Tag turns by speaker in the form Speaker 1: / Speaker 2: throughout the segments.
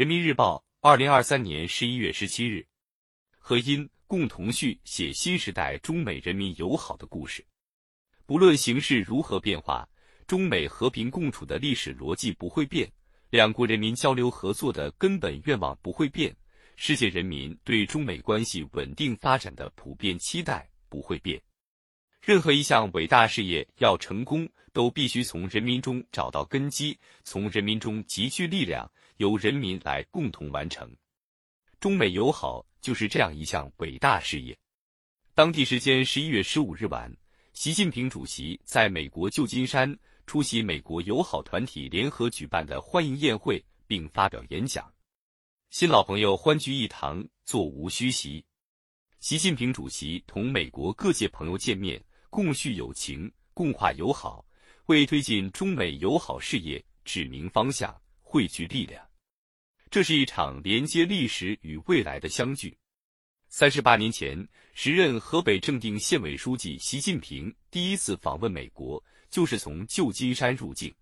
Speaker 1: 人民日报，二零二三年十一月十七日，和因共同续写新时代中美人民友好的故事。不论形势如何变化，中美和平共处的历史逻辑不会变，两国人民交流合作的根本愿望不会变，世界人民对中美关系稳定发展的普遍期待不会变。任何一项伟大事业要成功，都必须从人民中找到根基，从人民中集聚力量，由人民来共同完成。中美友好就是这样一项伟大事业。当地时间十一月十五日晚，习近平主席在美国旧金山出席美国友好团体联合举办的欢迎宴会，并发表演讲。新老朋友欢聚一堂，座无虚席。习近平主席同美国各界朋友见面。共叙友情，共话友好，为推进中美友好事业指明方向、汇聚力量。这是一场连接历史与未来的相聚。三十八年前，时任河北正定县委书记习近平第一次访问美国，就是从旧金山入境。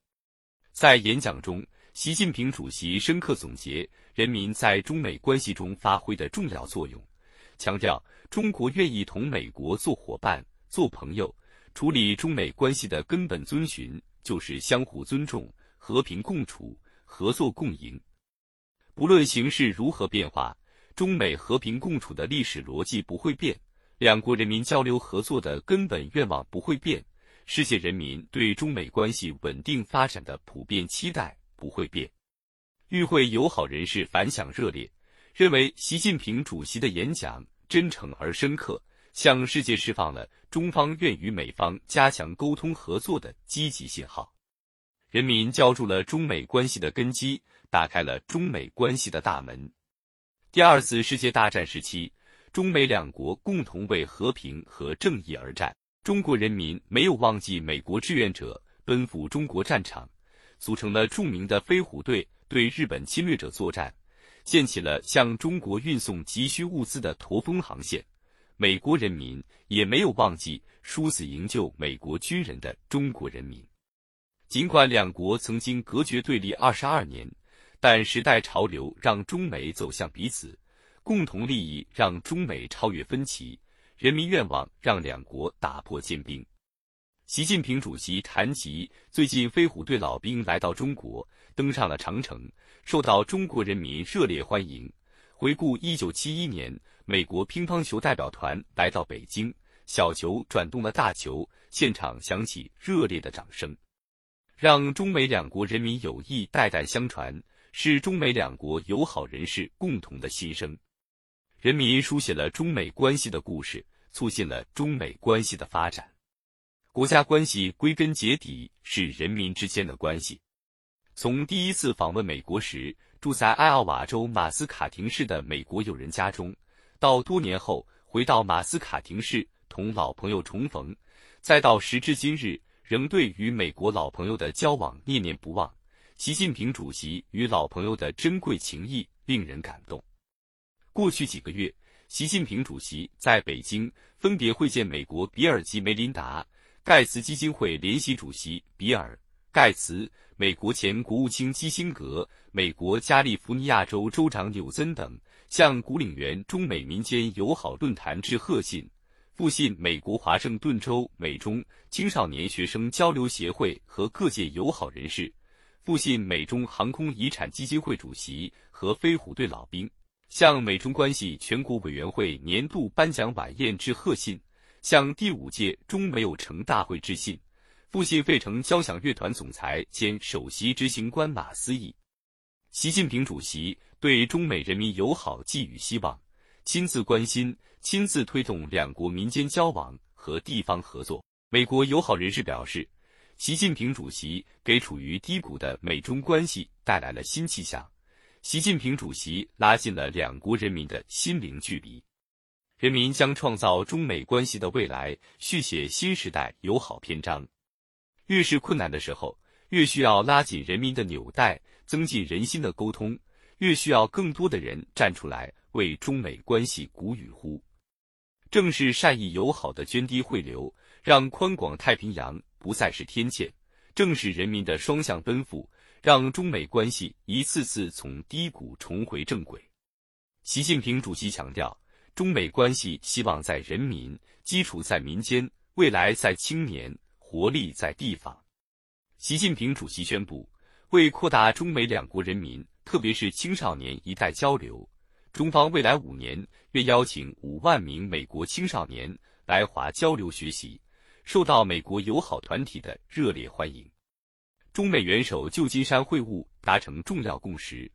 Speaker 1: 在演讲中，习近平主席深刻总结人民在中美关系中发挥的重要作用，强调中国愿意同美国做伙伴。做朋友，处理中美关系的根本遵循就是相互尊重、和平共处、合作共赢。不论形势如何变化，中美和平共处的历史逻辑不会变，两国人民交流合作的根本愿望不会变，世界人民对中美关系稳定发展的普遍期待不会变。与会友好人士反响热烈，认为习近平主席的演讲真诚而深刻。向世界释放了中方愿与美方加强沟通合作的积极信号，人民浇筑了中美关系的根基，打开了中美关系的大门。第二次世界大战时期，中美两国共同为和平和正义而战，中国人民没有忘记美国志愿者奔赴中国战场，组成了著名的飞虎队，对日本侵略者作战，建起了向中国运送急需物资的驼峰航线。美国人民也没有忘记殊死营救美国军人的中国人民。尽管两国曾经隔绝对立二十二年，但时代潮流让中美走向彼此，共同利益让中美超越分歧，人民愿望让两国打破坚冰。习近平主席谈及最近飞虎队老兵来到中国，登上了长城，受到中国人民热烈欢迎。回顾一九七一年。美国乒乓球代表团来到北京，小球转动了大球，现场响起热烈的掌声。让中美两国人民友谊代代相传，是中美两国友好人士共同的心声。人民书写了中美关系的故事，促进了中美关系的发展。国家关系归根结底是人民之间的关系。从第一次访问美国时，住在艾奥瓦州马斯卡廷市的美国友人家中。到多年后回到马斯卡廷市同老朋友重逢，再到时至今日仍对与美国老朋友的交往念念不忘。习近平主席与老朋友的珍贵情谊令人感动。过去几个月，习近平主席在北京分别会见美国比尔及梅琳达·盖茨基金会联席主席比尔·盖茨、美国前国务卿基辛格、美国加利福尼亚州州长纽森等。向古岭园中美民间友好论坛致贺信，复信美国华盛顿州美中青少年学生交流协会和各界友好人士，复信美中航空遗产基金会主席和飞虎队老兵，向美中关系全国委员会年度颁奖晚宴致贺信，向第五届中美友城大会致信，复信费城交响乐团总裁兼首席执行官马思义。习近平主席对中美人民友好寄予希望，亲自关心、亲自推动两国民间交往和地方合作。美国友好人士表示，习近平主席给处于低谷的美中关系带来了新气象。习近平主席拉近了两国人民的心灵距离，人民将创造中美关系的未来，续写新时代友好篇章。越是困难的时候，越需要拉紧人民的纽带。增进人心的沟通，越需要更多的人站出来为中美关系鼓与呼。正是善意友好的涓滴汇流，让宽广太平洋不再是天堑；正是人民的双向奔赴，让。中美关系一次次从低谷重回正轨。习近平主席强调，中美关系希望在人民，基础在民间，未来在青年，活力在地方。习近平主席宣布，为扩大中美两国人民，特别是青少年一代交流，中方未来五年愿邀请五万名美国青少年来华交流学习，受到美国友好团体的热烈欢迎。中美元首旧金山会晤达成重要共识，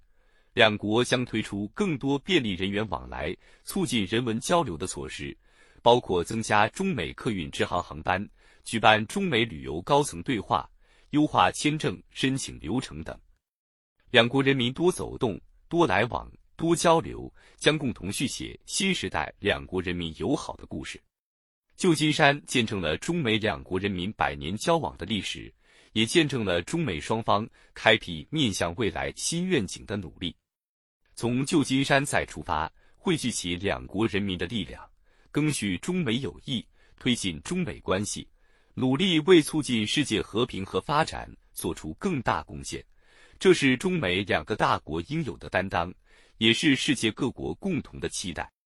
Speaker 1: 两国将推出更多便利人员往来、促进人文交流的措施，包括增加中美客运直航航班、举办中美旅游高层对话。优化签证申请流程等，两国人民多走动、多来往、多交流，将共同续写新时代两国人民友好的故事。旧金山见证了中美两国人民百年交往的历史，也见证了中美双方开辟面向未来新愿景的努力。从旧金山再出发，汇聚起两国人民的力量，赓续中美友谊，推进中美关系。努力为促进世界和平和发展做出更大贡献，这是中美两个大国应有的担当，也是世界各国共同的期待。